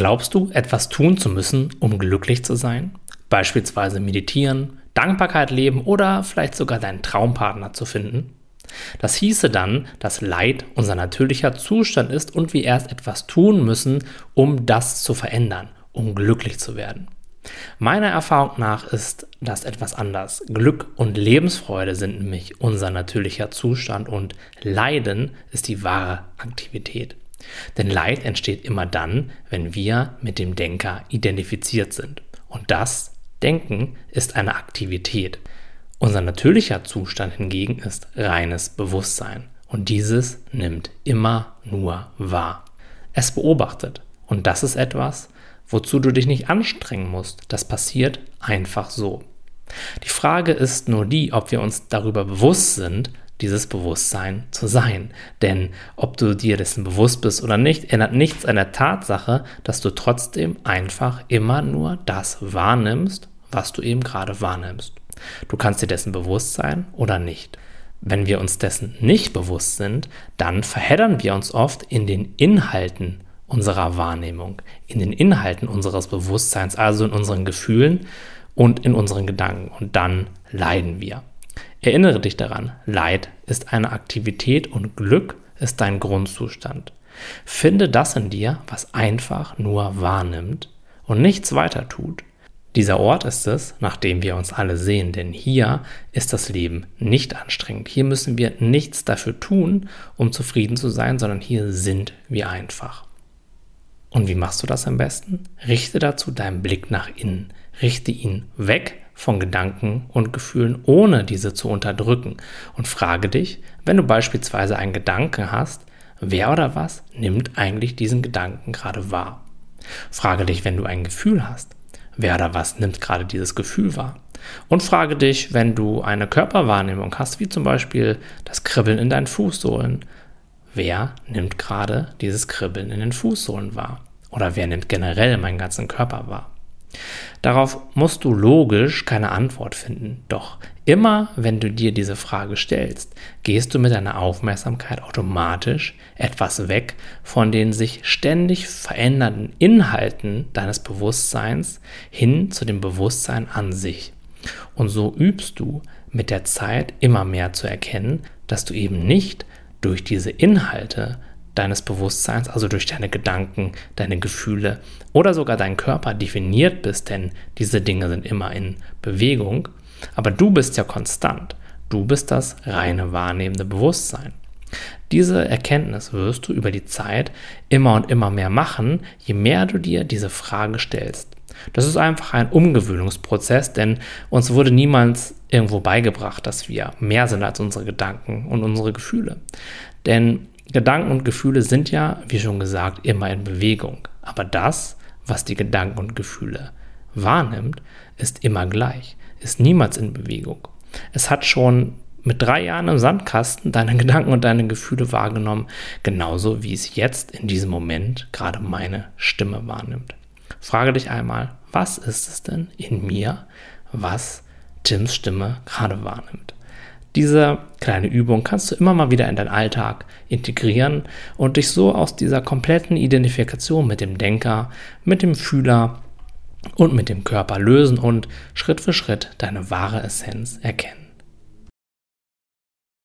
Glaubst du, etwas tun zu müssen, um glücklich zu sein? Beispielsweise meditieren, Dankbarkeit leben oder vielleicht sogar deinen Traumpartner zu finden? Das hieße dann, dass Leid unser natürlicher Zustand ist und wir erst etwas tun müssen, um das zu verändern, um glücklich zu werden. Meiner Erfahrung nach ist das etwas anders. Glück und Lebensfreude sind nämlich unser natürlicher Zustand und Leiden ist die wahre Aktivität. Denn Leid entsteht immer dann, wenn wir mit dem Denker identifiziert sind. Und das Denken ist eine Aktivität. Unser natürlicher Zustand hingegen ist reines Bewusstsein. Und dieses nimmt immer nur wahr. Es beobachtet. Und das ist etwas, wozu du dich nicht anstrengen musst. Das passiert einfach so. Die Frage ist nur die, ob wir uns darüber bewusst sind, dieses Bewusstsein zu sein. Denn ob du dir dessen bewusst bist oder nicht, ändert nichts an der Tatsache, dass du trotzdem einfach immer nur das wahrnimmst, was du eben gerade wahrnimmst. Du kannst dir dessen bewusst sein oder nicht. Wenn wir uns dessen nicht bewusst sind, dann verheddern wir uns oft in den Inhalten unserer Wahrnehmung, in den Inhalten unseres Bewusstseins, also in unseren Gefühlen und in unseren Gedanken. Und dann leiden wir. Erinnere dich daran, Leid ist eine Aktivität und Glück ist dein Grundzustand. Finde das in dir, was einfach nur wahrnimmt und nichts weiter tut. Dieser Ort ist es, nach dem wir uns alle sehen, denn hier ist das Leben nicht anstrengend. Hier müssen wir nichts dafür tun, um zufrieden zu sein, sondern hier sind wir einfach. Und wie machst du das am besten? Richte dazu deinen Blick nach innen. Richte ihn weg von Gedanken und Gefühlen, ohne diese zu unterdrücken. Und frage dich, wenn du beispielsweise einen Gedanken hast, wer oder was nimmt eigentlich diesen Gedanken gerade wahr? Frage dich, wenn du ein Gefühl hast, wer oder was nimmt gerade dieses Gefühl wahr? Und frage dich, wenn du eine Körperwahrnehmung hast, wie zum Beispiel das Kribbeln in deinen Fußsohlen, wer nimmt gerade dieses Kribbeln in den Fußsohlen wahr? Oder wer nimmt generell meinen ganzen Körper wahr? Darauf musst du logisch keine Antwort finden. Doch immer, wenn du dir diese Frage stellst, gehst du mit deiner Aufmerksamkeit automatisch etwas weg von den sich ständig verändernden Inhalten deines Bewusstseins hin zu dem Bewusstsein an sich. Und so übst du mit der Zeit immer mehr zu erkennen, dass du eben nicht durch diese Inhalte deines Bewusstseins, also durch deine Gedanken, deine Gefühle oder sogar dein Körper definiert bist, denn diese Dinge sind immer in Bewegung, aber du bist ja konstant. Du bist das reine wahrnehmende Bewusstsein. Diese Erkenntnis wirst du über die Zeit immer und immer mehr machen, je mehr du dir diese Frage stellst. Das ist einfach ein Umgewöhnungsprozess, denn uns wurde niemals irgendwo beigebracht, dass wir mehr sind als unsere Gedanken und unsere Gefühle. Denn Gedanken und Gefühle sind ja, wie schon gesagt, immer in Bewegung. Aber das, was die Gedanken und Gefühle wahrnimmt, ist immer gleich, ist niemals in Bewegung. Es hat schon mit drei Jahren im Sandkasten deine Gedanken und deine Gefühle wahrgenommen, genauso wie es jetzt in diesem Moment gerade meine Stimme wahrnimmt. Frage dich einmal, was ist es denn in mir, was Tims Stimme gerade wahrnimmt? Diese kleine Übung kannst du immer mal wieder in deinen Alltag integrieren und dich so aus dieser kompletten Identifikation mit dem Denker, mit dem Fühler und mit dem Körper lösen und Schritt für Schritt deine wahre Essenz erkennen.